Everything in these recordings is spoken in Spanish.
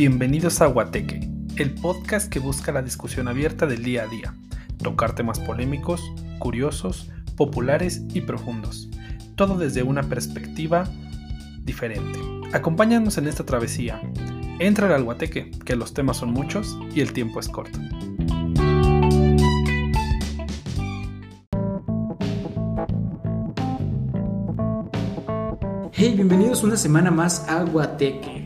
Bienvenidos a Guateque, el podcast que busca la discusión abierta del día a día, tocar temas polémicos, curiosos, populares y profundos, todo desde una perspectiva diferente. Acompáñanos en esta travesía. Entra al Guateque, que los temas son muchos y el tiempo es corto. Hey, bienvenidos una semana más a Guateque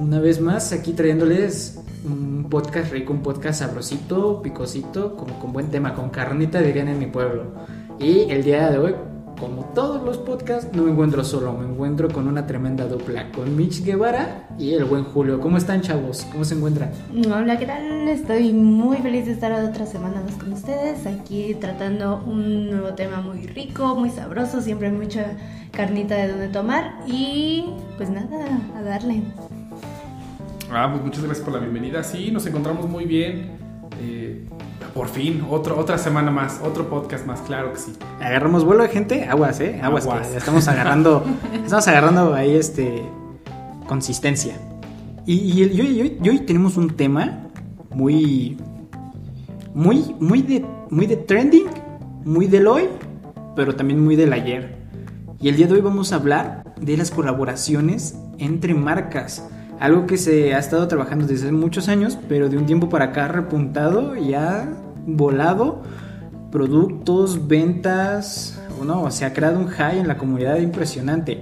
una vez más aquí trayéndoles un podcast rico, un podcast sabrosito, picosito, como con buen tema, con carnita dirían en mi pueblo. Y el día de hoy, como todos los podcasts, no me encuentro solo, me encuentro con una tremenda dupla, con Mitch Guevara y el buen Julio. ¿Cómo están chavos? ¿Cómo se encuentran? Hola, ¿qué tal? Estoy muy feliz de estar otra semana más con ustedes, aquí tratando un nuevo tema muy rico, muy sabroso, siempre hay mucha carnita de donde tomar y pues nada, a darle. Ah, pues muchas gracias por la bienvenida. Sí, nos encontramos muy bien. Eh, por fin, otro, otra semana más, otro podcast más, claro que sí. Agarramos vuelo de gente, aguas, ¿eh? Aguas, aguas. estamos agarrando, estamos agarrando ahí este consistencia. Y, y, hoy, tenemos un tema muy, muy, muy de, muy de trending, muy del hoy, pero también muy del ayer. Y el día de hoy vamos a hablar de las colaboraciones entre marcas algo que se ha estado trabajando desde muchos años, pero de un tiempo para acá repuntado y ha volado productos, ventas, no, se ha creado un high en la comunidad impresionante.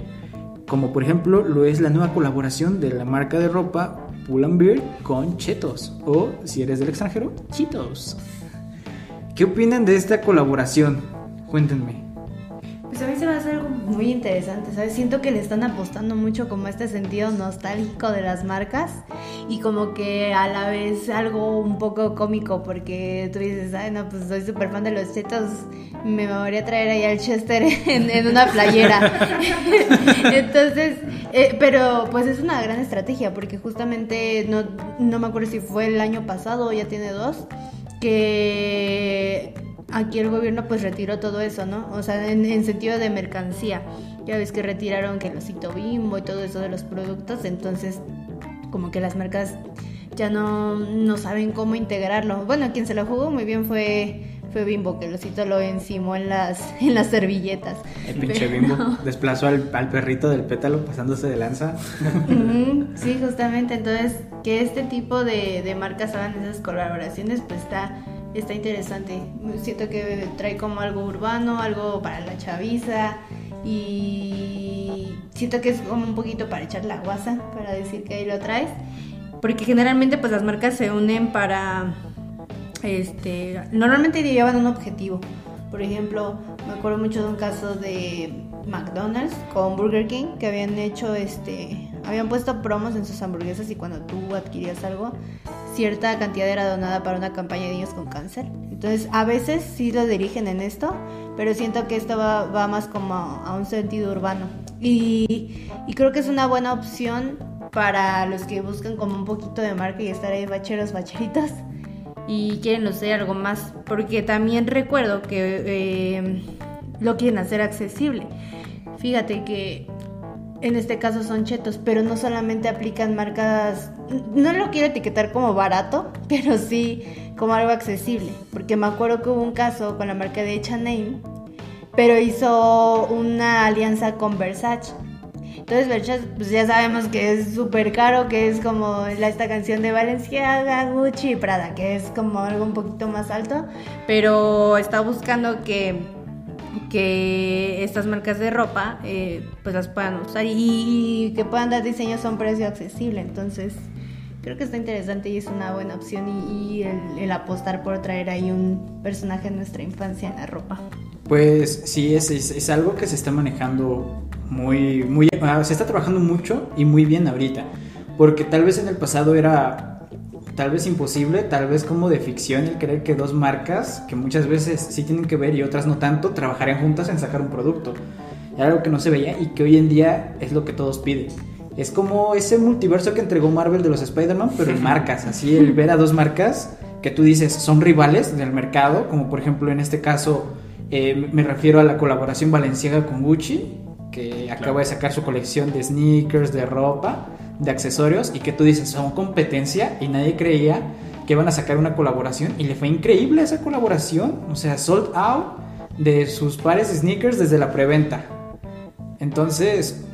Como por ejemplo lo es la nueva colaboración de la marca de ropa Pull Beer con Chetos. O si eres del extranjero, Cheetos. ¿Qué opinan de esta colaboración? Cuéntenme. Pues a mí se me hace muy interesante, ¿sabes? Siento que le están apostando mucho como este sentido nostálgico de las marcas y como que a la vez algo un poco cómico porque tú dices, ay no, pues soy súper fan de los chetos, me voy a traer ahí al Chester en, una playera. Entonces, eh, pero pues es una gran estrategia porque justamente no, no me acuerdo si fue el año pasado o ya tiene dos, que aquí el gobierno pues retiró todo eso, ¿no? O sea, en, sentido de mercancía. Ya ves que retiraron que el osito bimbo y todo eso de los productos, entonces como que las marcas ya no, no saben cómo integrarlo. Bueno, quien se lo jugó muy bien fue fue Bimbo, que el osito lo encimó en las, en las servilletas. El pinche Bimbo desplazó al, perrito del pétalo pasándose de lanza. sí, justamente. Entonces, que este tipo de, de marcas hagan esas colaboraciones, pues está está interesante. Siento que trae como algo urbano, algo para la chaviza y siento que es como un poquito para echar la guasa, para decir que ahí lo traes. Porque generalmente pues las marcas se unen para, este, normalmente llevan un objetivo. Por ejemplo, me acuerdo mucho de un caso de McDonald's con Burger King que habían hecho este habían puesto promos en sus hamburguesas y cuando tú adquirías algo cierta cantidad era donada para una campaña de niños con cáncer. Entonces, a veces sí lo dirigen en esto, pero siento que esto va, más como a un sentido urbano. Y, creo que es una buena opción para los que buscan como un poquito de marca y estar ahí bacheros, bacheritas y quieren, sé, algo más. Porque también recuerdo que eh, lo quieren hacer accesible. Fíjate que en este caso son chetos, pero no solamente aplican marcas, no lo quiero etiquetar como barato, pero sí como algo accesible, porque me acuerdo que hubo un caso con la marca de H&M, pero hizo una alianza con Versace. Entonces Versace, pues ya sabemos que es súper caro, que es como esta canción de Valenciaga, Gucci y Prada, que es como algo un poquito más alto, pero está buscando que que estas marcas de ropa eh, pues las puedan usar y, que puedan dar diseños a un precio accesible. Entonces creo que está interesante y es una buena opción y, el, apostar por traer ahí un personaje de nuestra infancia en la ropa. Pues sí, es, es, algo que se está manejando muy, muy, ah, se está trabajando mucho y muy bien ahorita. Porque tal vez en el pasado era tal vez imposible, tal vez como de ficción el creer que dos marcas, que muchas veces sí tienen que ver y otras no tanto, trabajarían juntas en sacar un producto. Era algo que no se veía y que hoy en día es lo que todos piden. Es como ese multiverso que entregó Marvel de los Spider-Man, pero en marcas. Así el ver a dos marcas que tú dices son rivales del mercado, como por ejemplo en este caso eh, me refiero a la colaboración Valenciaga con Gucci, que acaba de sacar su colección de sneakers, de ropa de accesorios y que tú dices, son competencia y nadie creía que iban a sacar una colaboración y le fue increíble esa colaboración, o sea, sold out de sus pares de sneakers desde la preventa. Entonces,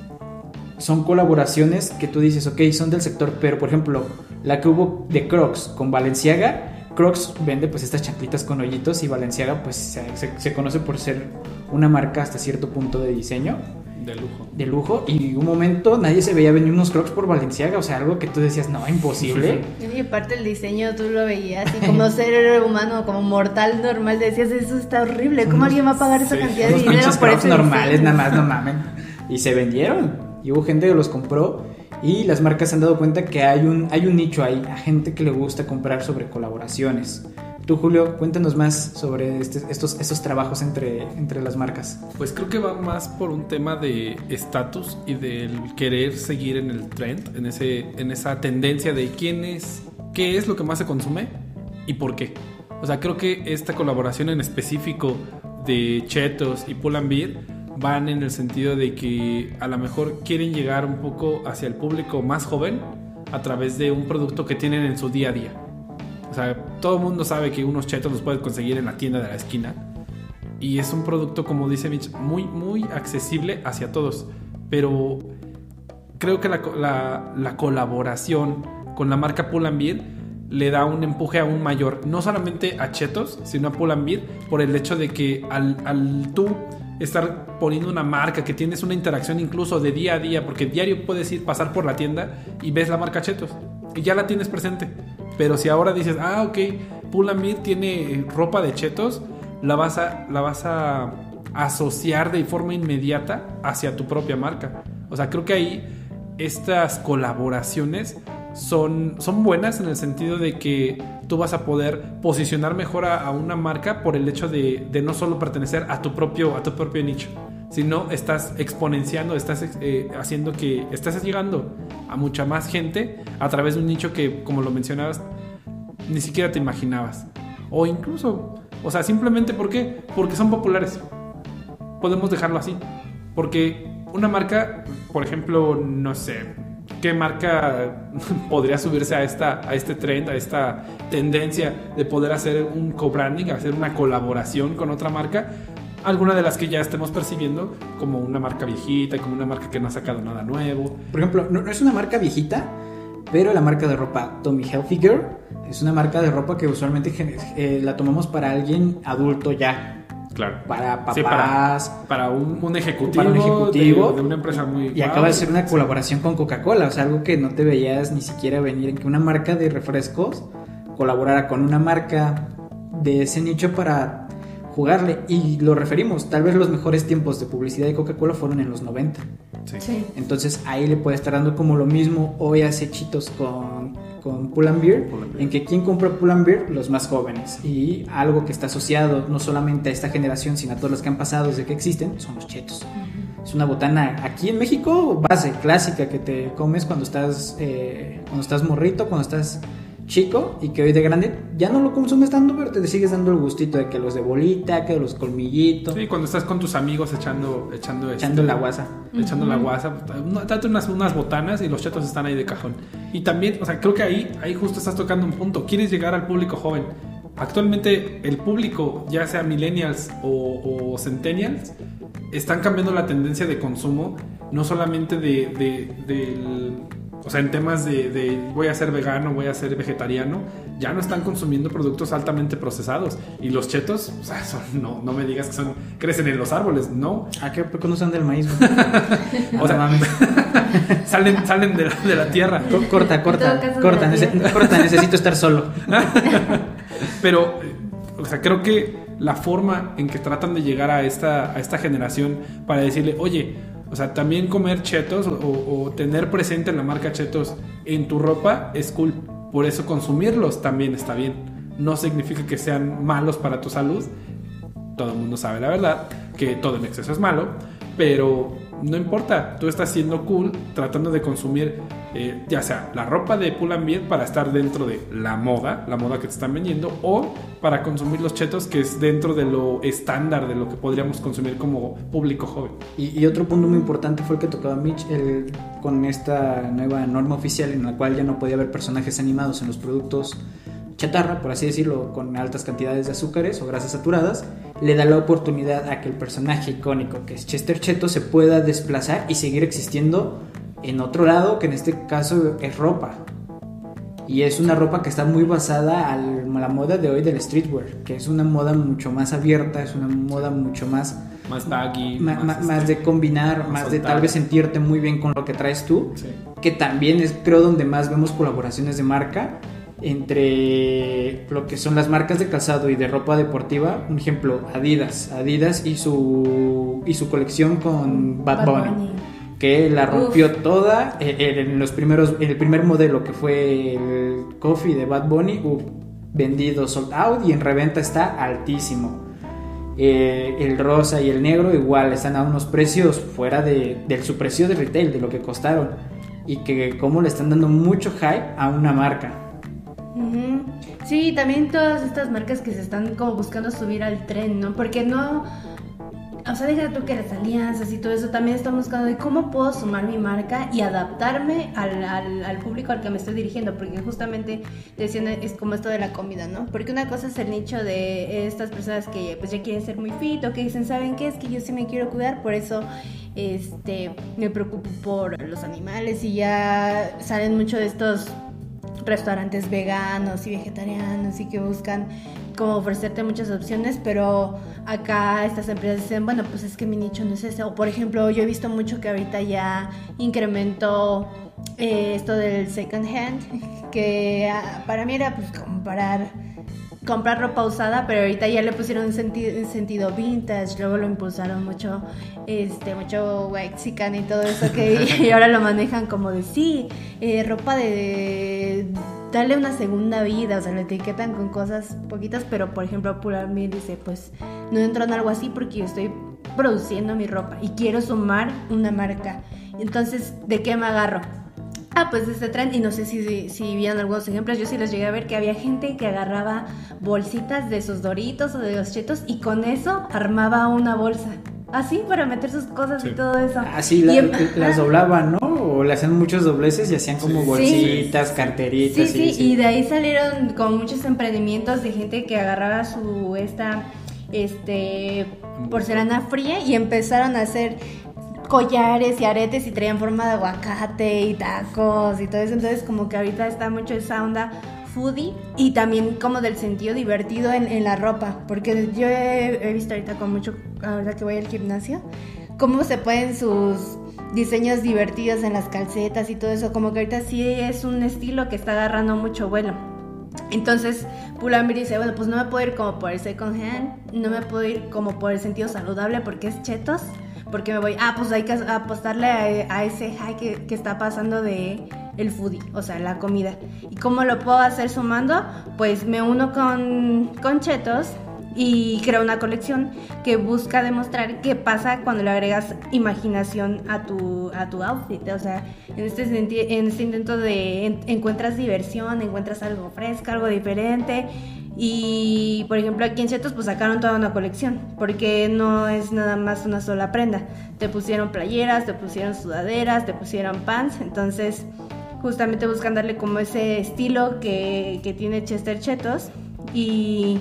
son colaboraciones que tú dices, ok, son del sector, pero por ejemplo, la que hubo de Crocs con Valenciaga, Crocs vende pues estas chanclitas con hoyitos y Valenciaga pues se, conoce por ser una marca hasta cierto punto de diseño. De lujo. De lujo. Y un momento nadie se veía venir unos crocs por Valenciaga. O sea, algo que tú decías, no, imposible. Y aparte el diseño tú lo veías y como ser humano, como mortal normal, decías, eso está horrible. ¿Cómo alguien va a pagar esa cantidad de dinero por eso? normales, nada más, no mamen. Y se vendieron. Y hubo gente que los compró. Y las marcas se han dado cuenta que hay un, hay un nicho ahí, a gente que le gusta comprar sobre colaboraciones. Tú, Julio, cuéntanos más sobre este, estos, estos trabajos entre, entre las marcas. Pues creo que va más por un tema de estatus y del querer seguir en el trend, en, ese, en esa tendencia de quién es, qué es lo que más se consume y por qué. O sea, creo que esta colaboración en específico de Chetos y Pull Beer van en el sentido de que a lo mejor quieren llegar un poco hacia el público más joven a través de un producto que tienen en su día a día. O sea, todo el mundo sabe que unos chetos los puedes conseguir en la tienda de la esquina. Y es un producto, como dice Mitch, muy, muy accesible hacia todos. Pero creo que la, colaboración con la marca Pull Beer le da un empuje aún mayor. No solamente a Chetos, sino a Pull Beer. Por el hecho de que al, al tú estar poniendo una marca, que tienes una interacción incluso de día a día, porque diario puedes ir, pasar por la tienda y ves la marca Chetos. Y ya la tienes presente. Pero si ahora dices, ah, ok, Pull&Bear tiene ropa de chetos, la vas a, la vas a asociar de forma inmediata hacia tu propia marca. O sea, creo que ahí estas colaboraciones son, son buenas en el sentido de que tú vas a poder posicionar mejor a, una marca por el hecho de, no solo pertenecer a tu propio, a tu propio nicho, sino estás exponenciando, estás eh, haciendo que estás llegando a mucha más gente a través de un nicho que, como lo mencionabas, ni siquiera te imaginabas. O incluso, o sea, simplemente ¿por? Porque son populares. Podemos dejarlo así. Porque una marca, por ejemplo, no sé, ¿qué marca podría subirse a, esta, a este trend, a esta tendencia de poder hacer un co-branding, hacer una colaboración con otra marca? alguna de las que ya estemos percibiendo como una marca viejita, como una marca que no ha sacado nada nuevo. Por ejemplo, no, es una marca viejita, pero la marca de ropa Tommy Hilfiger es una marca de ropa que usualmente eh, la tomamos para alguien adulto ya. Claro. Para papás. para, un, ejecutivo. De, una empresa muy. Y acaba de ser una colaboración con Coca-Cola. O sea, algo que no te veías ni siquiera venir en que una marca de refrescos colaborara con una marca de ese nicho para jugarle. Y lo referimos, tal vez los mejores tiempos de publicidad de Coca-Cola fueron en los 90. Sí. Entonces ahí le puede estar dando como lo mismo hoy hace Chitos con, con Pull Beer, en que quien compra Pull Beer, los más jóvenes. Y algo que está asociado no solamente a esta generación, sino a todos los que han pasado desde que existen, son los chetos. Es una botana aquí en México, base clásica que te comes cuando estás, eh, cuando estás morrito, cuando estás chico y que hoy de grande ya no lo consumes tanto, pero te sigues dando el gustito de que los de bolita, que los colmillitos. Sí, cuando estás con tus amigos echando echando echando la guasa. Echando la guasa, date unas, unas botanas y los chetos están ahí de cajón. Y también, o sea, creo que ahí ahí justo estás tocando un punto. Quieres llegar al público joven. Actualmente el público, ya sea millennials o, o centennials, están cambiando la tendencia de consumo, no solamente de, de, del o sea, en temas de, voy a ser vegano, voy a ser vegetariano, ya no están consumiendo productos altamente procesados. Y los chetos, o sea, no, no me digas que son, crecen en los árboles, no. ¿A qué? ¿Por qué no son del maíz? o sea, salen, salen de, la, tierra. Corta, corta, corta, corta, necesito estar solo. Pero, o sea, creo que la forma en que tratan de llegar a esta, a esta generación para decirle, oye, o sea, también comer chetos o, tener presente la marca chetos en tu ropa es cool. Por eso consumirlos también está bien. No significa que sean malos para tu salud. Todo el mundo sabe la verdad, que todo en exceso es malo. Pero no importa, tú estás siendo cool tratando de consumir eh, ya sea la ropa de Pull and para estar dentro de la moda, la moda que te están vendiendo, o para consumir los chetos que es dentro de lo estándar de lo que podríamos consumir como público joven. Y, otro punto muy importante fue el que tocaba Mitch el, con esta nueva norma oficial en la cual ya no podía haber personajes animados en los productos chatarra, por así decirlo, con altas cantidades de azúcares o grasas saturadas, le da la oportunidad a que el personaje icónico que es Chester Cheto se pueda desplazar y seguir existiendo en otro lado, que en este caso es ropa. Y es una ropa que está muy basada a la moda de hoy del streetwear, que es una moda mucho más abierta, es una moda mucho más... Más baggy. más, este, de combinar, más, de tal vez sentirte muy bien con lo que traes tú. Que también es creo donde más vemos colaboraciones de marca entre lo que son las marcas de calzado y de ropa deportiva. Un ejemplo, Adidas. Adidas y su, y su colección con Bad, Bunny que la rompió toda eh, en los primeros el primer modelo que fue el Coffee de Bad Bunny vendido sold out y en reventa está altísimo. Eh, el rosa y el negro igual están a unos precios fuera de, su precio de retail de lo que costaron y que como le están dando mucho hype a una marca. Sí, también todas estas marcas que se están como buscando subir al tren, ¿no? Porque no o sea, deja tú que las alianzas y todo eso, también estamos buscando de cómo puedo sumar mi marca y adaptarme al, al, público al que me estoy diciendo, porque justamente decían es como esto de la comida, ¿no? Porque una cosa es el nicho de estas personas que pues ya quieren ser muy fit o que dicen, ¿saben qué? Es que yo sí me quiero cuidar, por eso este, me preocupo por los animales y ya salen mucho de estos restaurantes veganos y vegetarianos y que buscan como ofrecerte muchas opciones, pero acá estas empresas dicen, bueno, pues es que mi nicho no es ese. O por ejemplo, yo he visto mucho que ahorita ya incrementó eh, esto del second hand, que ah, para mí era pues comprar comprar ropa usada, pero ahorita ya le pusieron un sentido, sentido vintage, luego lo impulsaron mucho, este, mucho Mexican y todo eso que y ahora lo manejan como de sí, eh, ropa de darle una segunda vida, o sea, lo etiquetan con cosas poquitas, pero por ejemplo, mí dice, pues no entro en algo así porque yo estoy produciendo mi ropa y quiero sumar una marca. Entonces, ¿de qué me agarro? Ah, pues este trend, y no sé si, si vieron algunos ejemplos, yo sí les llegué a ver que había gente que agarraba bolsitas de sus doritos o de los chetos y con eso armaba una bolsa. Así, para meter sus cosas y todo eso. Así em, las doblaban, ¿no? O le hacían muchos dobleces y hacían como bolsitas, carteritas. Sí, sí, y de ahí salieron con muchos emprendimientos de gente que agarraba su esta este porcelana fría y empezaron a hacer collares y aretes y traían forma de aguacate y tacos y todo eso. Entonces como que ahorita está mucho esa onda foodie y también como del sentido divertido en, la ropa, porque yo he, visto ahorita con mucho, ahora que voy al gimnasio, cómo se pueden sus diseños divertidos en las calcetas y todo eso, como que ahorita sí es un estilo que está agarrando mucho vuelo. Entonces, Pull&Bear dice, bueno, pues no me puedo ir como por el second hand, no me puedo ir como por el sentido saludable porque es chetos, porque me voy, ah, pues hay que apostarle a, ese high que, que está pasando de el foodie, o sea, la comida. ¿Y cómo lo puedo hacer sumando? Pues me uno con, con Chetos y creo una colección que busca demostrar qué pasa cuando le agregas imaginación a tu, a tu outfit. O sea, en este, en este intento de encuentras diversión, encuentras algo fresco, algo diferente. Y por ejemplo aquí en Chetos pues sacaron toda una colección, porque no es nada más una sola prenda. Te pusieron playeras, te pusieron sudaderas, te pusieron pants, entonces justamente buscan darle como ese estilo que, que tiene Chester Chetos y,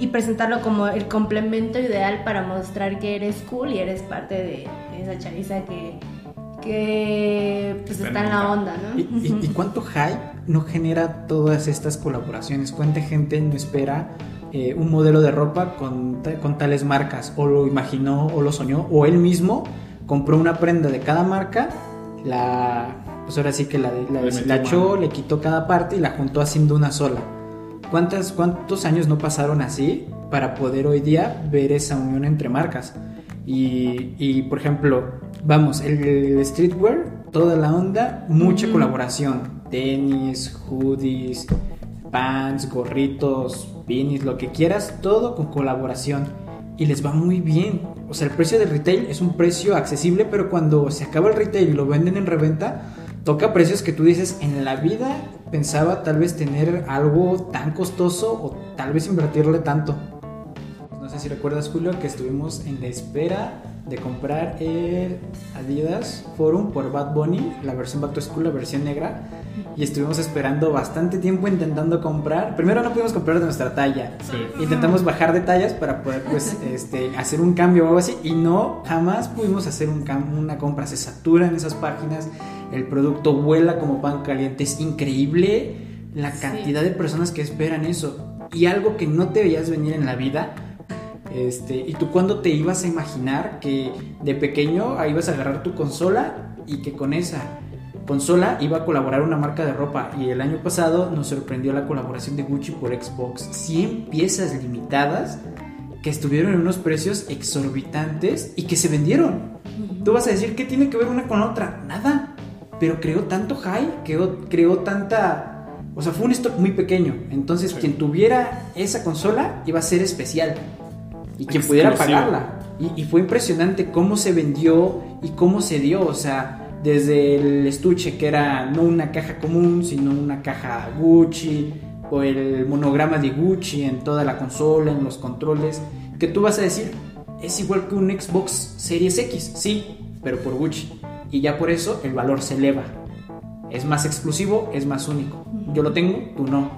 y, presentarlo como el complemento ideal para mostrar que eres cool y eres parte de, esa chaviza que, que pues está en la onda, ¿no? ¿Y, y, cuánto hype no genera todas estas colaboraciones? ¿Cuánta gente no espera eh, un modelo de ropa con, con tales marcas? O lo imaginó o lo soñó, o él mismo compró una prenda de cada marca, la pues ahora sí que la, la deshilachó, le quitó cada parte y la juntó haciendo una sola. ¿Cuántas, ¿Cuántos años no pasaron así para poder hoy día ver esa unión entre marcas? Y, y por ejemplo, vamos, el, streetwear, toda la onda, mucha colaboración. Tenis, hoodies, pants, gorritos, beanies, lo que quieras, todo con colaboración. Y les va muy bien. O sea, el precio de retail es un precio accesible, pero cuando se acaba el retail y lo venden en reventa, toca precios que tú dices, en la vida pensaba tal vez tener algo tan costoso o tal vez invertirle tanto. No sé si recuerdas, Julio, que estuvimos en la espera de comprar el Adidas Forum por Bad Bunny, la versión Back to School, la versión negra. Y estuvimos esperando bastante tiempo intentando comprar. Primero no pudimos comprar de nuestra talla. Intentamos bajar de tallas para poder pues, este, hacer un cambio o algo así. Y no, jamás pudimos hacer un una compra. Se saturan esas páginas. El producto vuela como pan caliente. Es increíble la cantidad de personas que esperan eso. Y algo que no te veías venir en la vida este, ¿Y tú cuándo te ibas a imaginar que de pequeño ibas a agarrar tu consola y que con esa consola iba a colaborar una marca de ropa? Y el año pasado nos sorprendió la colaboración de Gucci por Xbox. 100 piezas limitadas que estuvieron en unos precios exorbitantes y que se vendieron. Tú vas a decir, ¿qué tiene que ver una con la otra? Nada. Pero creó tanto high, creó, creó tanta... O sea, fue un stock muy pequeño. Entonces, quien tuviera esa consola iba a ser especial y quien pudiera pagarla. Y, fue impresionante cómo se vendió y cómo se dio, o sea, desde el estuche que era no una caja común, sino una caja Gucci, o el monograma de Gucci en toda la consola, en los controles, que tú vas a decir, es igual que un Xbox Series X, sí, pero por Gucci. Y ya por eso el valor se eleva. Es más exclusivo, es más único. Yo lo tengo, tú no.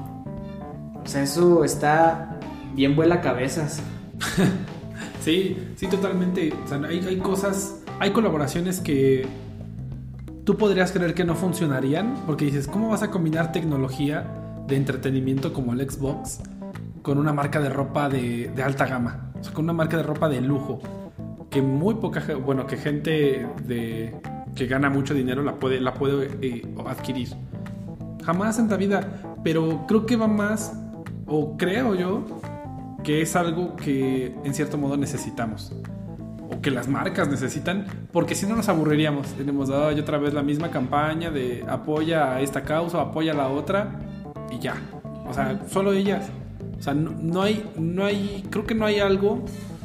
O sea, eso está bien vuela cabezas. sí, sí, totalmente. hay, cosas, hay colaboraciones que tú podrías creer que no funcionarían, porque dices, ¿cómo vas a combinar tecnología de entretenimiento como el Xbox con una marca de ropa de, alta gama? O sea, con una marca de ropa de lujo, que muy poca, bueno, que gente que gana mucho dinero la puede, la puede eh, adquirir. Jamás en la vida, pero creo que va más, o creo yo, que es algo que en cierto modo necesitamos o que las marcas necesitan, porque si no nos aburriríamos. Tenemos oh, otra vez la misma campaña de apoya a esta causa, apoya a la otra y ya. O sea, solo ellas. O sea, no, hay, no hay, creo que no hay algo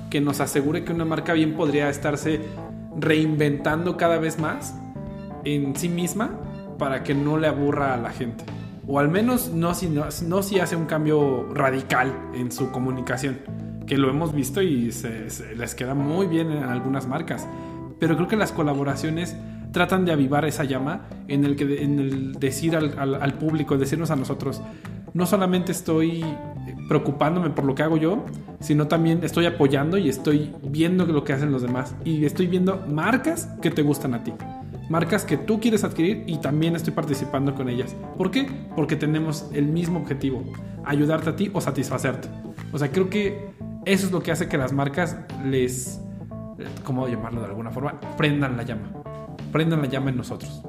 que nos asegure que una marca bien podría estarse reinventando cada vez más en sí misma para que no le aburra a la gente o al menos no si, no, si hace un cambio radical en su comunicación, que lo hemos visto y les queda muy bien en algunas marcas. Pero creo que las colaboraciones tratan de avivar esa llama en el, que, en decir al, al, público, decirnos a nosotros, no solamente estoy preocupándome por lo que hago yo, sino también estoy apoyando y estoy viendo lo que hacen los demás y estoy viendo marcas que te gustan a ti marcas que tú quieres adquirir y también estoy participando con ellas. ¿Por qué? Porque tenemos el mismo objetivo, ayudarte a ti o satisfacerte. O sea, creo que eso es lo que hace que las marcas les, ¿cómo llamarlo de alguna forma? Prendan la llama. Prendan la llama en nosotros.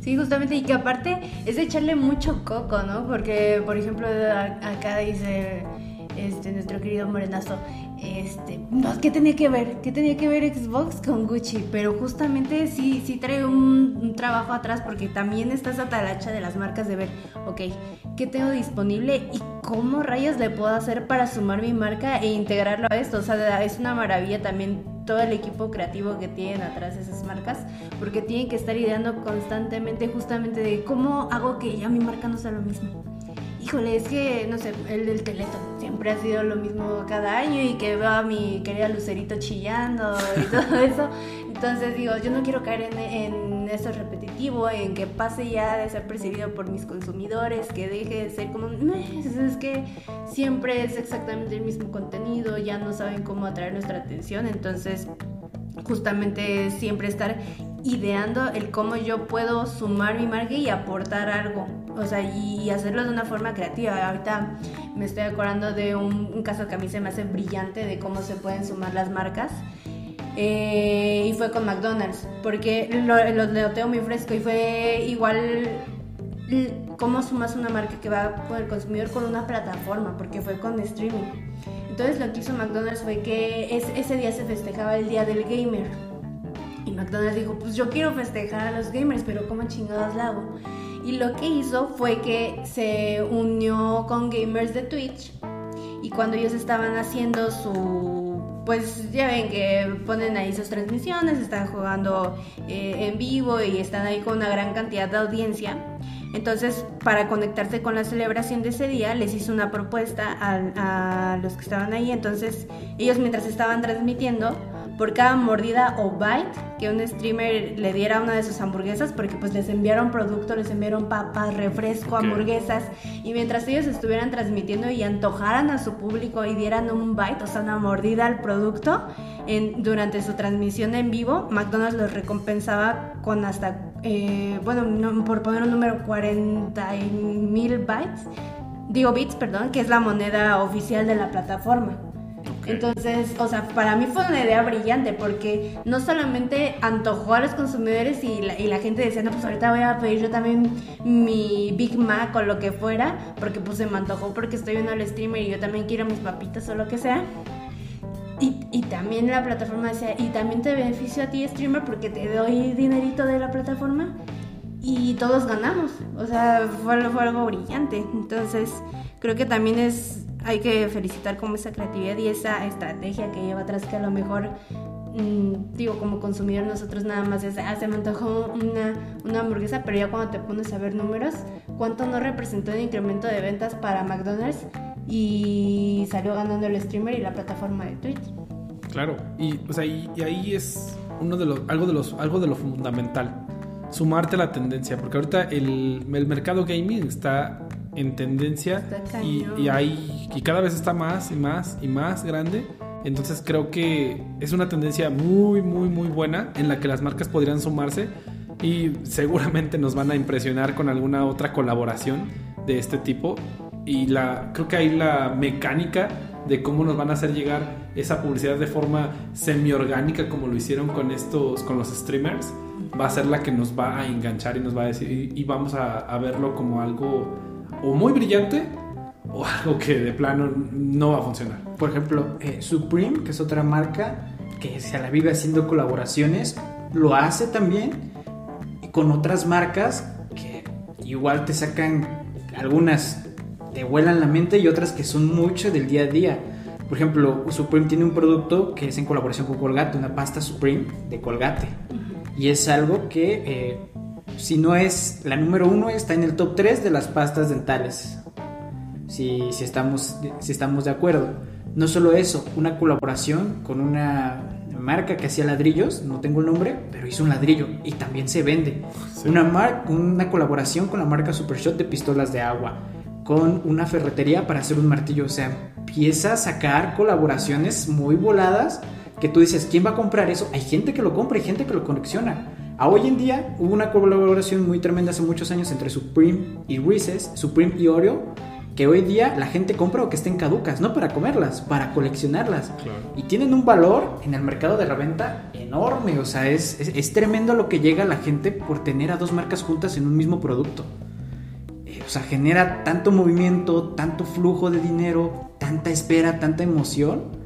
Sí, justamente, y que aparte es de echarle mucho coco, ¿no? Porque, por ejemplo, acá dice este, nuestro querido Morenazo, este, no, ¿qué tenía que ver? ¿Qué tenía que ver Xbox con Gucci? Pero justamente sí, sí trae un, trabajo atrás porque también está esa talacha de las marcas de ver, ok, ¿qué tengo disponible y cómo rayos le puedo hacer para sumar mi marca e integrarlo a esto? O sea, es una maravilla también todo el equipo creativo que tienen atrás esas marcas, porque tienen que estar ideando constantemente justamente de cómo hago que ya mi marca no sea lo mismo híjole, es que, no sé, el del Teleto siempre ha sido lo mismo cada año y que veo a mi querida Lucerito chillando y todo eso. Entonces digo, yo no quiero caer en, en eso repetitivo, en que pase ya de ser percibido por mis consumidores, que deje de ser como, es que siempre es exactamente el mismo contenido, ya no saben cómo atraer nuestra atención, entonces justamente siempre estar ideando el cómo yo puedo sumar mi marca y aportar algo, o sea, y hacerlo de una forma creativa. Ahorita me estoy acordando de un, caso que a mí se me hace brillante de cómo se pueden sumar las marcas. Eh, y fue con McDonald's, porque lo, lo, tengo muy fresco y fue igual cómo sumas una marca que va por el consumidor con una plataforma, porque fue con streaming. Entonces lo que hizo McDonald's fue que ese día se festejaba el Día del Gamer. Y McDonald's dijo, pues yo quiero festejar a los gamers, pero ¿cómo chingados la hago? Y lo que hizo fue que se unió con gamers de Twitch y cuando ellos estaban haciendo su pues ya ven que ponen ahí sus transmisiones, están jugando eh, en vivo y están ahí con una gran cantidad de audiencia. Entonces, para conectarse con la celebración de ese día, les hizo una propuesta a, a los que estaban ahí. Entonces, ellos mientras estaban transmitiendo, por cada mordida o bite que un streamer le diera a una de sus hamburguesas, porque pues les enviaron producto, les enviaron papas, refresco, hamburguesas, y mientras ellos estuvieran transmitiendo y antojaran a su público y dieran un bite, o sea, una mordida al producto, en, durante su transmisión en vivo, McDonald's los recompensaba con hasta, eh, bueno, por poner un número, 40 mil bytes, digo bits, perdón, que es la moneda oficial de la plataforma. Entonces, o sea, para mí fue una idea brillante porque no solamente antojó a los consumidores y la, gente decía, no, pues ahorita voy a pedir yo también mi Big Mac o lo que fuera, porque pues se me antojó porque estoy viendo el streamer y yo también quiero mis papitas o lo que sea. Y, y, también la plataforma decía, y también te beneficio a ti streamer porque te doy dinerito de la plataforma y todos ganamos. O sea, fue, fue algo brillante. Entonces, creo que también es hay que felicitar como esa creatividad y esa estrategia que lleva atrás que a lo mejor mm, digo como consumidor nosotros nada más es ah, se me antojó una, una hamburguesa pero ya cuando te pones a ver números cuánto no representó el incremento de ventas para McDonald's y salió ganando el streamer y la plataforma de Twitch claro y, o sea, y, ahí es uno de los algo de los algo de lo fundamental sumarte a la tendencia porque ahorita el, el mercado gaming está en tendencia y, y, hay, y cada vez está más y más y más grande. Entonces creo que es una tendencia muy, muy, muy buena en la que las marcas podrían sumarse y seguramente nos van a impresionar con alguna otra colaboración de este tipo. Y la, creo que hay la mecánica de cómo nos van a hacer llegar esa publicidad de forma semi-orgánica como lo hicieron con estos, con los streamers, va a ser la que nos va a enganchar y nos va a decir, y, vamos a, a verlo como algo o muy brillante o algo que de plano no va a funcionar. Por ejemplo, eh, Supreme, que es otra marca que se la vive haciendo colaboraciones, lo hace también con otras marcas que igual te sacan algunas te vuelan la mente y otras que son mucho del día a día. Por ejemplo, Supreme tiene un producto que es en colaboración con Colgate, una pasta Supreme de Colgate. Y es algo que eh, si no es la número uno, está en el top 3 de las pastas dentales. Si, si, estamos, si estamos de acuerdo. No solo eso, una colaboración con una marca que hacía ladrillos, no tengo el nombre, pero hizo un ladrillo y también se vende. Una, mar, una colaboración con la marca Supershot de pistolas de agua, con una ferretería para hacer un martillo. O sea, empieza a sacar colaboraciones muy voladas que tú dices, ¿quién va a comprar eso? Hay gente que lo compra, hay gente que lo colecciona. A hoy en día hubo una colaboración muy tremenda hace muchos años entre Supreme y Reese's, Supreme y Oreo, que hoy día la gente compra o que estén caducas, no para comerlas, para coleccionarlas. Y tienen un valor en el mercado de reventa enorme, o sea, es, es, tremendo lo que llega a la gente por tener a dos marcas juntas en un mismo producto. Eh, o sea, genera tanto movimiento, tanto flujo de dinero, tanta espera, tanta emoción,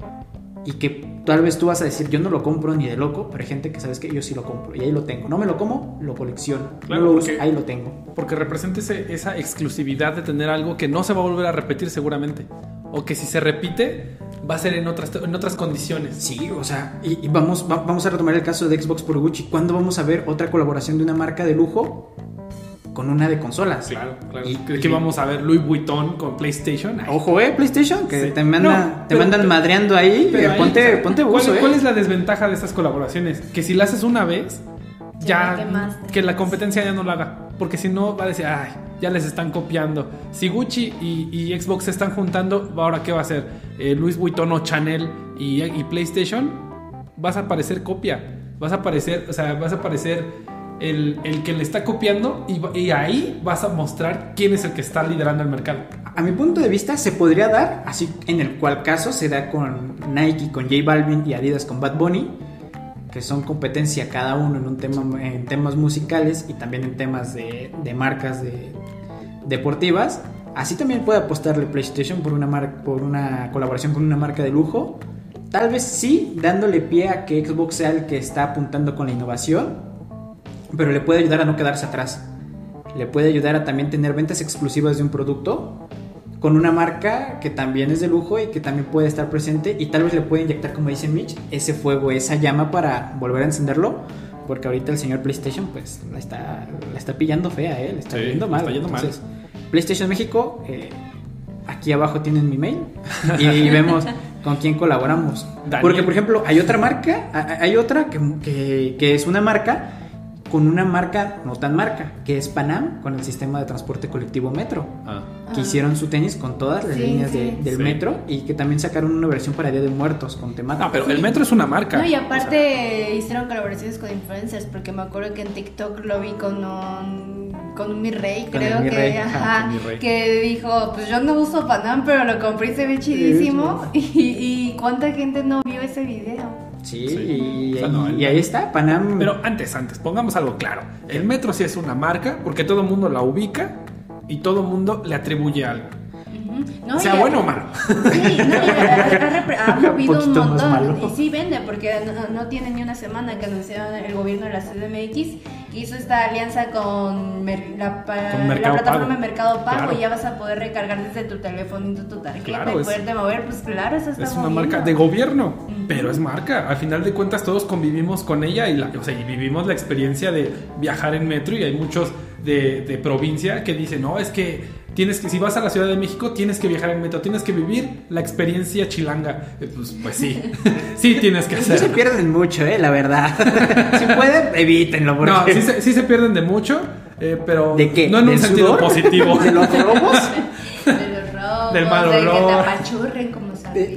y que Tal vez tú vas a decir, yo no lo compro ni de loco, pero hay gente que sabes que yo sí lo compro y ahí lo tengo. No me lo como, lo colecciono. no lo uso, ahí lo tengo. Porque representa esa exclusividad de tener algo que no se va a volver a repetir seguramente. O que si se repite, va a ser en otras, en otras condiciones. Sí, o sea, y, vamos, vamos a retomar el caso de Xbox por Gucci. ¿Cuándo vamos a ver otra colaboración de una marca de lujo con una de consolas. Claro, claro. Y, que vamos a ver Louis Vuitton con PlayStation. Ojo, eh, PlayStation, que te, manda, te mandan madreando ahí. ponte, ponte buzo, ¿cuál, eh. es la desventaja de estas colaboraciones? Que si la haces una vez, ya que la competencia ya no la haga. Porque si no, va a decir, ay, ya les están copiando. Si Gucci y, Xbox se están juntando, ¿ahora qué va a hacer? Eh, Louis Vuitton o Chanel y, y PlayStation, vas a parecer copia. Vas a parecer, o sea, vas a parecer el, que le está copiando y, ahí vas a mostrar quién es el que está liderando el mercado. A mi punto de vista se podría dar, así en el cual caso se da con Nike, con J Balvin y Adidas con Bad Bunny, que son competencia cada uno en un tema en temas musicales y también en temas de, marcas de, deportivas. Así también puede apostarle PlayStation por una, por una colaboración con una marca de lujo. Tal vez sí, dándole pie a que Xbox sea el que está apuntando con la innovación pero le puede ayudar a no quedarse atrás. Le puede ayudar a también tener ventas exclusivas de un producto con una marca que también es de lujo y que también puede estar presente y tal vez le puede inyectar, como dice Mitch, ese fuego, esa llama para volver a encenderlo. Porque ahorita el señor PlayStation, pues, la está, la está pillando fea, ¿eh? Le está Sí, yendo mal. está yendo mal. Entonces, PlayStation México, eh, aquí abajo tienen mi mail y vemos con quién colaboramos. Daniel. Porque, por ejemplo, hay otra marca, hay otra que, que- que es una marca con una marca, no tan marca, que es Panam, con el sistema de transporte colectivo Metro. Ah. Que Ah. hicieron su tenis con todas las Sí, líneas sí. de- del Sí. metro y que también sacaron una versión para Día de Muertos con temática. No, pero el metro es una marca. No, y O sea, aparte hicieron colaboraciones con influencers, porque me acuerdo que en TikTok lo vi con un, con un mi rey, Con creo el Mi que, Rey, ajá, ajá, Mi Rey. que dijo, pues yo no uso Panam, pero lo compré y se ve chidísimo. Y, y cuánta gente no vio ese video. Sí, Sí. Y, O sea, no, el- y ahí está, Panam. Pero antes, antes, pongamos algo claro. El metro sí es una marca porque todo el mundo la ubica y todo mundo le atribuye algo. Sea bueno o malo. Sí, no, ha, ha ha movido un montón. Y sí vende, porque no, no tiene ni una semana que anunciaron el gobierno de la CDMX que hizo esta alianza con la, Con plataforma Pago. Mercado Pago Claro. y ya vas a poder recargar desde tu teléfono tu tarjeta Claro, y poderte mover. Pues claro, eso está Es una marca de gobierno, pero es marca. Al final de cuentas todos convivimos con ella y, la, o sea, y vivimos la experiencia de viajar en metro y hay muchos de, de provincia que dicen, no, es que tienes que, si vas a la Ciudad de México, tienes que viajar en metro, tienes que vivir la experiencia chilanga. Eh, Pues, pues sí, sí tienes que Sí se hacerlo. pierden mucho, eh, la verdad. si pueden, evítenlo. Porque... No, sí se, sí se pierden de mucho, eh, pero ¿De qué? no en un ¿Del sentido sudor? positivo. ¿De los robos? De los robos, Del mal de que te olor. apachurren como sabes. Que.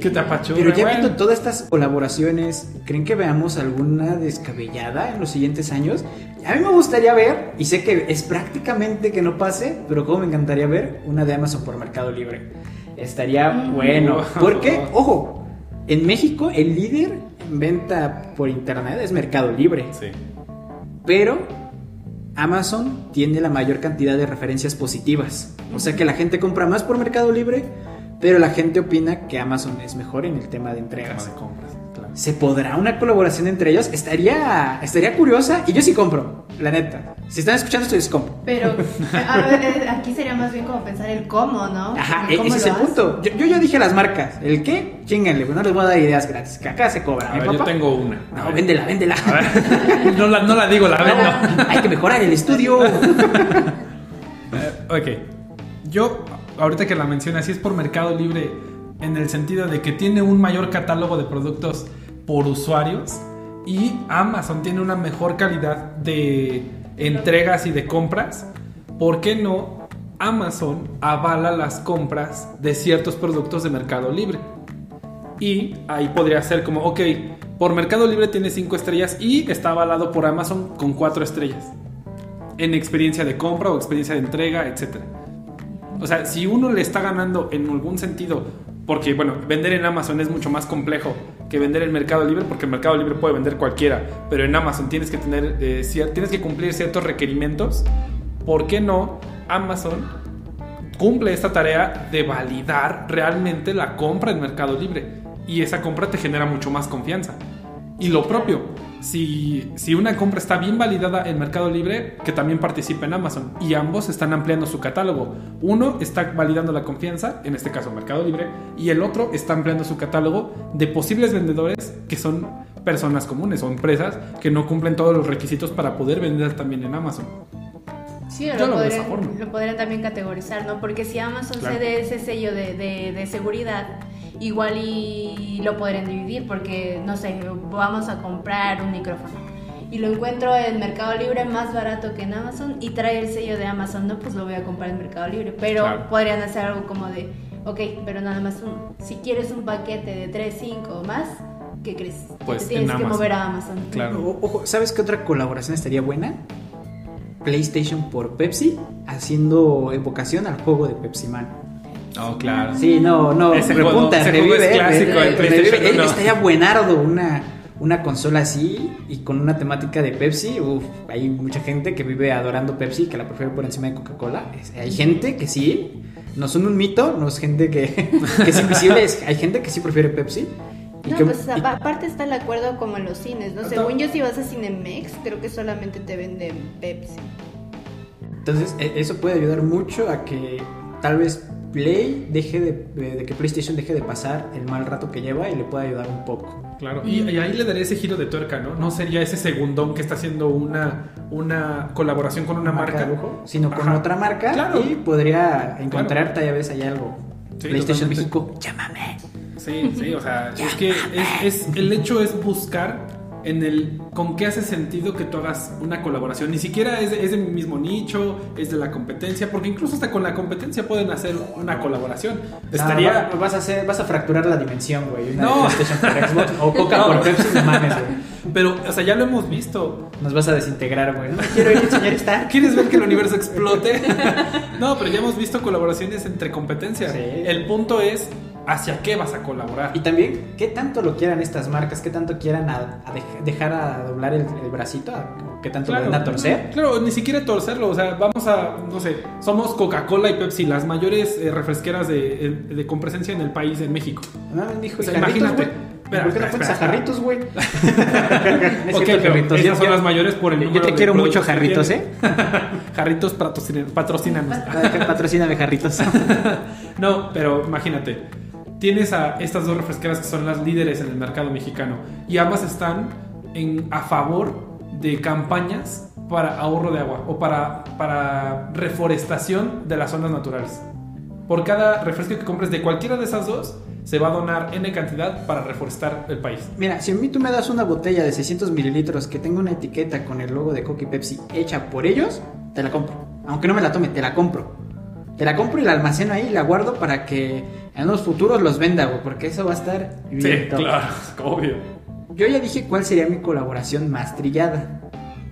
Pero ya bueno. viendo todas estas colaboraciones, ¿creen que veamos alguna descabellada en los siguientes años? A mí me gustaría ver, y sé que es prácticamente que no pase, pero como me encantaría ver una de Amazon por Mercado Libre. Estaría Mm. bueno. Porque, ojo, en México el líder en venta por internet es Mercado Libre. Sí. Pero Amazon tiene la mayor cantidad de referencias positivas. O sea que la gente compra más por Mercado Libre, pero la gente opina que Amazon es mejor en el tema de Tema entregas. de compras, claro. ¿Se podrá una colaboración entre ellos? Estaría, estaría curiosa y yo sí compro, la neta. Si están escuchando esto, yo sí compro. Pero a ver, aquí sería más bien como pensar el cómo, ¿no? Ajá, e- cómo ese es el punto. Yo, yo ya dije las marcas. ¿El qué? Chinganle, pues no les voy a dar ideas gratis. Que acá se cobra. A ¿eh, ver, yo tengo una. A No, ver. véndela, véndela. A ver. No la, no la digo, la vendo. Hay que mejorar el estudio. Eh, ok. Yo, ahorita que la mencionas, sí es por Mercado Libre en el sentido de que tiene un mayor catálogo de productos por usuarios y Amazon tiene una mejor calidad de entregas y de compras. ¿Por qué no? Amazon avala las compras de ciertos productos de Mercado Libre. Y ahí podría ser como, ok, por Mercado Libre tiene 5 estrellas y está avalado por Amazon con 4 estrellas. En experiencia de compra o experiencia de entrega, etc. O sea, si uno le está ganando en algún sentido, porque bueno, vender en Amazon es mucho más complejo que vender en Mercado Libre, porque en Mercado Libre puede vender cualquiera, pero en Amazon tienes que tener, eh, cier- tienes que cumplir ciertos requerimientos. ¿Por qué no Amazon cumple esta tarea de validar realmente la compra en Mercado Libre? Y esa compra te genera mucho más confianza. Y lo propio, si, si una compra está bien validada en Mercado Libre, que también participe en Amazon. Y ambos están ampliando su catálogo. Uno está validando la confianza, en este caso Mercado Libre, y el otro está ampliando su catálogo de posibles vendedores que son personas comunes o empresas que no cumplen todos los requisitos para poder vender también en Amazon. Sí, Yo lo, podrían, lo podrían también categorizar, ¿no? Porque si Amazon Claro. cede ese sello de, de- de seguridad, igual y lo podrían dividir, porque, no sé, vamos a comprar un micrófono y lo encuentro en Mercado Libre más barato que en Amazon y trae el sello de Amazon, no, pues lo voy a comprar en Mercado Libre. Pero Claro. podrían hacer algo como de, ok, pero nada más uno. Si quieres un paquete de 3, 5 o más, ¿qué crees? Pues Te tienes en que Amazon. mover a Amazon. Claro. O- Ojo, ¿sabes qué otra colaboración estaría buena? PlayStation por Pepsi haciendo evocación al juego de Pepsi Man. Oh, claro. Sí, no, no, Ese repunta, juego- ese revive, juego es eh, clásico re- en revive. PlayStation Eh, 1. Estaría buenardo una, una consola así y con una temática de Pepsi. Uf, hay mucha gente que vive adorando Pepsi, que la prefiere por encima de Coca-Cola. Hay gente que sí, no son un mito, no es gente que, que es invisible, es- hay gente que sí prefiere Pepsi. No, que- pues y- aparte está el acuerdo como en los cines, ¿no? Según yo, si vas a Cinemex, creo que solamente te venden Pepsi. Entonces, e- eso puede ayudar mucho a que tal vez Play deje de, que PlayStation deje de pasar el mal rato que lleva y le pueda ayudar un poco. Claro, y, ahí le daría ese giro de tuerca, ¿no? No sería ese segundón que está haciendo una, una colaboración con una, marca, sino con otra marca claro. y podría encontrar tal vez hay algo. PlayStation México, llámame. Sí, sí, o sea, es que es, el hecho es buscar en el con qué hace sentido que tú hagas una colaboración. Ni siquiera es, es del mismo nicho, es de la competencia, porque incluso hasta con la competencia pueden hacer una colaboración. Estaría... vas, a hacer, vas a fracturar la dimensión, güey. no. Xbox o Coca por Pepsi, no mames, güey. Pero, o sea, ya lo hemos visto. Nos vas a desintegrar, güey. No quiero ir, señor está. ¿Quieres ver que el universo explote? no, pero ya hemos visto colaboraciones entre competencias. El punto es hacia qué vas a colaborar. Y también, ¿qué tanto lo quieran estas marcas? ¿Qué tanto quieran dejar a doblar el, bracito? ¿Qué tanto lo van a torcer? Claro, ni siquiera torcerlo. O sea, vamos a, no sé, somos Coca-Cola y Pepsi, las mayores eh, refresqueras de, de, con presencia en el país, en México. Dijo, imagínate. ¿Por qué no pones a jarritos, güey? ok, jarritos. Esas son las mayores por el Yo te quiero mucho, jarritos, ¿eh? jarritos patrocínanos. Patrocíname, jarritos. no, pero imagínate tienes a estas dos refresqueras que son las líderes en el mercado mexicano y ambas están a favor de campañas para ahorro de agua o para, para reforestación de las zonas naturales. Por cada refresco que compres de cualquiera de esas dos, se va a donar N cantidad para reforestar el país. Mira, si a mí tú me das una botella de 600 mililitros que tenga una etiqueta con el logo de Coca y Pepsi hecha por ellos, te la compro. Aunque no me la tome, te la compro. Te la compro y la almaceno ahí y la guardo para que en los futuros los venda, güey, porque eso va a estar bien. Sí, claro, obvio. Yo ya dije cuál sería mi colaboración más trillada.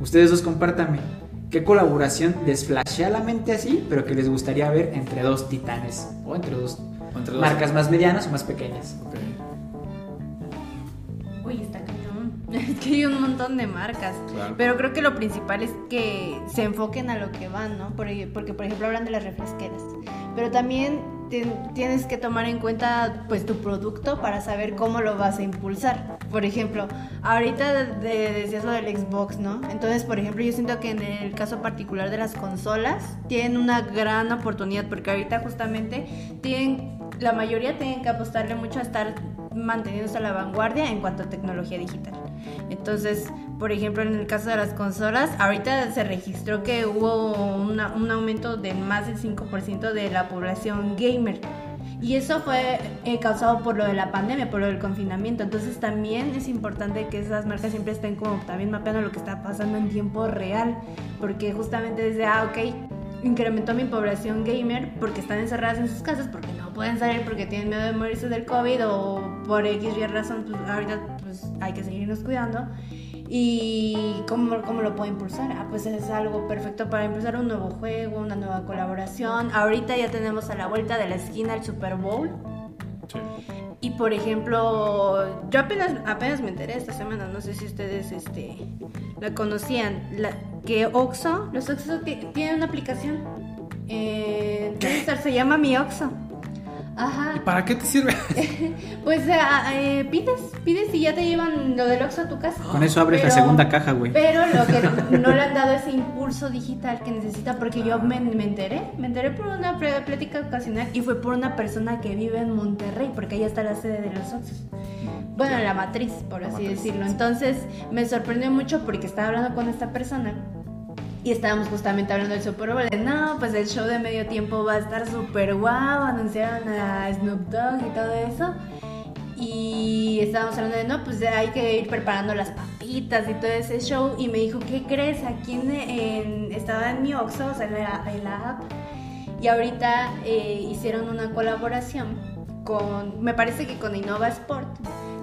Ustedes dos compártanme. ¿Qué colaboración desflashea la mente así, pero que les gustaría ver entre dos titanes? O entre dos, marcas más medianas o más pequeñas. Uy, está Es que hay un montón de marcas. Pero creo que lo principal es que se enfoquen a lo que van, ¿no? Porque, por ejemplo, hablan de las refresqueras. Pero también tienes que tomar en cuenta pues tu producto para saber cómo lo vas a impulsar. Por ejemplo, ahorita decías lo del Xbox, ¿no? Entonces, por ejemplo, yo siento que en el caso particular de las consolas tienen una gran oportunidad porque ahorita justamente tienen la mayoría tienen que apostarle mucho a estar manteniéndose a la vanguardia en cuanto a tecnología digital. Entonces, por ejemplo, en el caso de las consolas, ahorita se registró que hubo un aumento de más del 5% de la población gamer. Y eso fue eh, causado por lo de la pandemia, por lo del confinamiento. Entonces también es importante que esas marcas siempre estén como también mapeando lo que está pasando en tiempo real. Porque justamente desde, ah, ok, incrementó mi población gamer porque están encerradas en sus casas, porque no pueden salir, porque tienen miedo de morirse del COVID o por X y razón, pues ahorita pues hay que seguirnos cuidando. ¿Y cómo, cómo lo puedo impulsar? Ah, pues es algo perfecto para impulsar un nuevo juego, una nueva colaboración. Ahorita ya tenemos a la vuelta de la esquina el Super Bowl. Y por ejemplo, yo apenas, apenas me enteré esta semana, no sé si ustedes este, la conocían, la, que Oxo, los Oxo tienen una aplicación. Eh, se llama Mi Oxo. Ajá. ¿Y para qué te sirve? pues eh, eh, pides, pides y ya te llevan lo del Oxxo a tu casa. Con eso abres la segunda caja, güey. Pero lo que no le han dado ese impulso digital que necesita, porque yo me, enteré, me enteré por una plática ocasional y fue por una persona que vive en Monterrey, porque ahí está la sede de los Oxxos. Bueno, la matriz, por así decirlo. Entonces me sorprendió mucho porque estaba hablando con esta persona y estábamos justamente hablando del Super Bowl. De, no, pues el show de medio tiempo va a estar súper guau. Anunciaron a Snoop Dogg y todo eso. Y estábamos hablando de, no, pues hay que ir preparando las papitas y todo ese show. Y me dijo, ¿qué crees? Aquí en, estaba en mi Oxxo, o sea, en la, app. Y ahorita eh, hicieron una colaboración con, me parece que con Innova Sport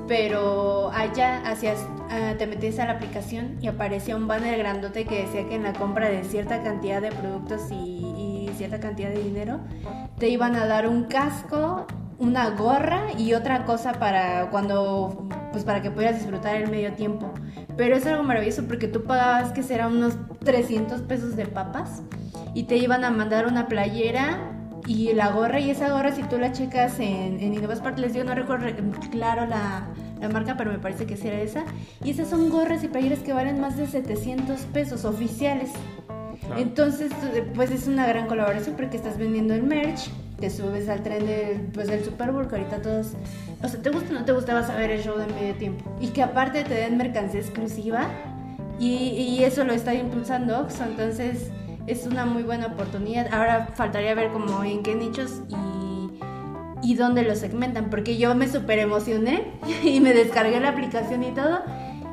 pero allá hacías, ah, te metías a la aplicación y aparecía un banner grandote que decía que en la compra de cierta cantidad de productos y, cierta cantidad de dinero te iban a dar un casco, una gorra y otra cosa para cuando, pues para que pudieras disfrutar el medio tiempo. Pero es algo maravilloso porque tú pagabas que será unos 300 pesos de papas y te iban a mandar una playera y la gorra, y esa gorra, si tú la checas en, en Innovasport, les digo, no recuerdo claro la, la, marca, pero me parece que sí era esa. Y esas son gorras y playeras que valen más de 700 pesos oficiales. Entonces, pues es una gran colaboración porque estás vendiendo el merch te subes al tren del, pues, del Super Bowl, que ahorita todos, o sea, te gusta o no te gusta, vas a ver el show de medio tiempo. Y que aparte te den mercancía exclusiva y, y eso lo está impulsando Oxxo, entonces es una muy buena oportunidad. Ahora faltaría ver como en qué nichos y, y dónde lo segmentan, porque yo me super emocioné y me descargué la aplicación y todo.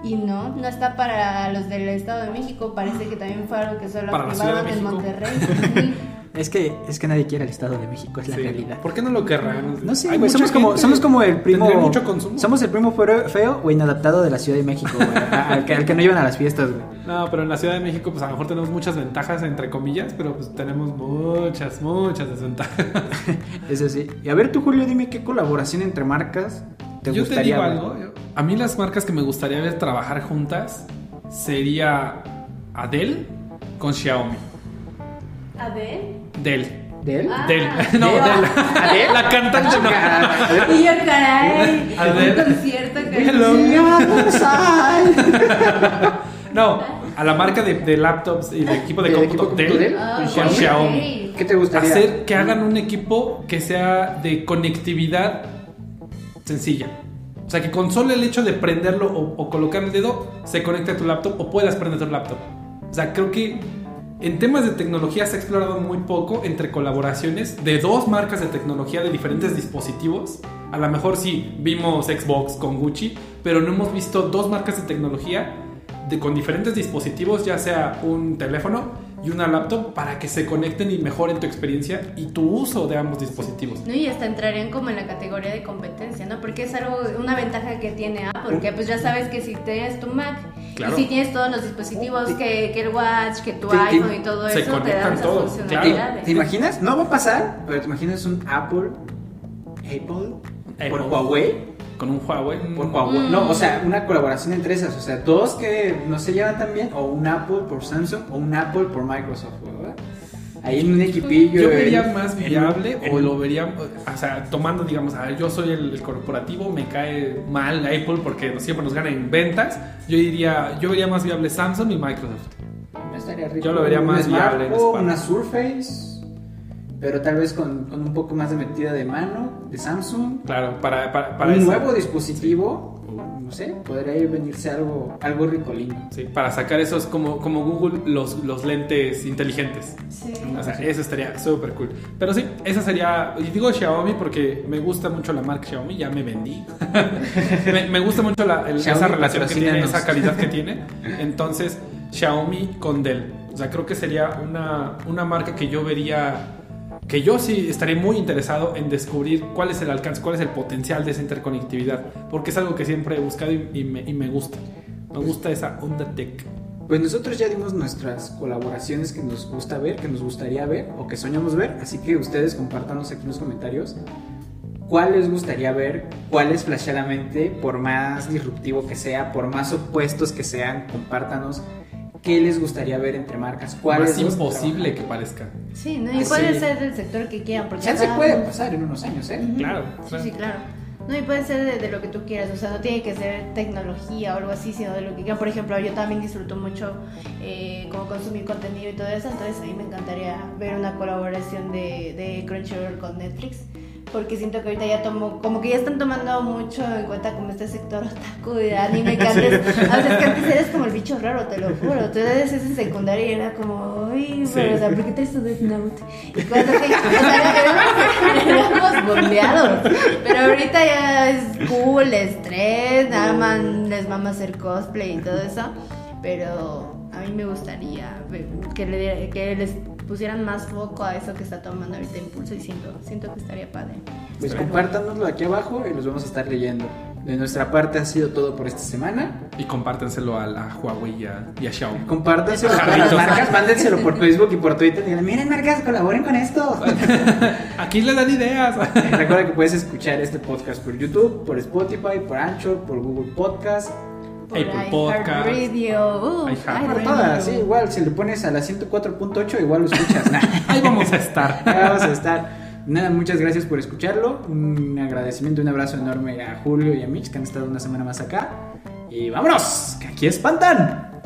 Y no, no está para los del Estado de México, parece que también fue algo que solo de en. Monterrey. Es que, es que nadie quiere el Estado de México, es la Sí. realidad. ¿Por qué no lo querrán? No sé, güey, somos como, somos como el primo. mucho consumo. Somos el primo feo, feo o inadaptado de la Ciudad de México, güey. a- Al que, al que no iban a las fiestas, güey. No, pero en la Ciudad de México, pues a lo mejor tenemos muchas ventajas, entre comillas, pero pues tenemos muchas, muchas desventajas. Eso sí. Y a ver, tú, Julio, dime qué colaboración entre marcas te Yo te gustaría digo ver? algo. A mí las marcas que me gustaría ver trabajar juntas sería Adele con Xiaomi. Adele. Dell. ¿De él? Ah. No. Dell. ¿Adele? La cantante no. Y yo, caray, Adele. un concierto que Hello. No, a la marca de, de laptops y de equipo de ¿De cómputo Dell? Ah, con. Xiaomi. ¿Qué te gustaría? Hacer que hagan un equipo que sea de conectividad sencilla. O sea, que con solo el hecho de prenderlo o, o colocar el dedo, se conecte a tu laptop o puedas prender tu laptop. O sea, creo que en temas de tecnología se ha explorado muy poco entre colaboraciones de dos marcas de tecnología de diferentes dispositivos. A lo mejor sí vimos Xbox con Gucci, pero no hemos visto dos marcas de tecnología de, con diferentes dispositivos, ya sea un teléfono y una laptop, para que se conecten y mejoren tu experiencia y tu uso de ambos dispositivos. No, y hasta entrarían como en la categoría de competencia, ¿no? Porque es algo, una ventaja que tiene Apple, porque pues ya sabes que si tienes tu Mac Claro. y si tienes todos los dispositivos, que, que el Watch, que tu Te- te- iPhone y todo se eso, te conectan dan esas todo, ¿Te, funcionalidades. te imaginas? No va a pasar, pero te imaginas un Apple. Apple. Por Apple. Huawei. Con un Huawei. Por mm, Huawei. No, o sea, una colaboración entre esas. O sea, dos que no se llevan tan bien. O un Apple por Samsung o un Apple por Microsoft, ¿verdad? Ahí en un equipillo. Yo vería más viable en- o lo vería, o sea, tomando, digamos, a ver, yo soy el, el corporativo, me cae mal Apple porque siempre nos gana en ventas. Yo diría, yo vería más viable Samsung y Microsoft. No estaría rico. Yo lo vería más viable smartphone. Una Surface. Pero tal vez con, con un poco más de metida de mano de Samsung. Claro, para, para, para un eso. nuevo dispositivo. No sé, podría ir venirse algo, algo ricolino. Sí, para sacar esos como, como Google, los, los lentes inteligentes. Sí. O sea, eso estaría súper cool. Pero sí, esa sería. Y digo Xiaomi porque me gusta mucho la marca Xiaomi, ya me vendí. me, me gusta mucho la, el- Xiaomi, esa relación que tiene, esa calidad que tiene. Entonces, Xiaomi con Dell. O sea, creo que sería una, una marca que yo vería. Que yo sí estaría muy interesado en descubrir cuál es el alcance, cuál es el potencial de esa interconectividad. Porque es algo que siempre he buscado y, y me, y me gusta. Me gusta esa onda tech. Pues nosotros ya dimos nuestras colaboraciones que nos gusta ver, que nos gustaría ver o que soñamos ver. Así que ustedes compártanos aquí en los comentarios cuál les gustaría ver, cuál es flasheadamente, por más disruptivo que sea, por más opuestos que sean, compártanos qué les gustaría ver entre marcas, cuál Más gusta imposible que parezca. Sí, ¿no? Y Sí. puede ser del sector que quieran. Porque Ya se puede pasar en unos años, ¿eh? Claro, Sí, claro. sí, claro. No, y puede ser de, de lo que tú quieras, o sea, no tiene que ser tecnología o algo así, sino de lo que quieran. Por ejemplo, yo también disfruto mucho eh, como consumir contenido y todo eso, entonces a mí me encantaría ver una colaboración de, de Crunchyroll con Netflix. Porque siento que ahorita ya tomo, como que ya están tomando mucho en cuenta como este sector otaku de anime que antes, o sea, es que antes eres como el bicho raro, te lo juro. Tú eres en secundaria y era como, uy, Sí. pero, o sea, ¿por qué traes tu Death Note? Y cosas así. O sea, éramos, éramos bombeados. Pero ahorita ya es cool, es trend, aman, les mama hacer cosplay y todo eso. Pero a mí me gustaría que, le, que les pusieran más foco a eso que está tomando ahorita impulso y siento, siento que estaría padre. Pues compártanoslo aquí abajo y los vamos a estar leyendo. De nuestra parte ha sido todo por esta semana. Y compártenselo a, Huawei y a, y a Xiaomi. Compártanselo a las marcas, mándenselo por Facebook y por Twitter. Digan, miren marcas, colaboren con esto. Aquí le dan ideas. Recuerda que puedes escuchar este podcast por YouTube, por Spotify, por Anchor, por Google Podcast, por Apple Podcast, Heart Radio, uh, todas, sí, igual si le pones a la 104.8 igual lo escuchas. Nah. Ahí vamos a estar. Ahí vamos a estar. Nada, muchas gracias por escucharlo. Un agradecimiento, un abrazo enorme a Julio y a Mitch que han estado una semana más acá. Y vámonos, que aquí espantan.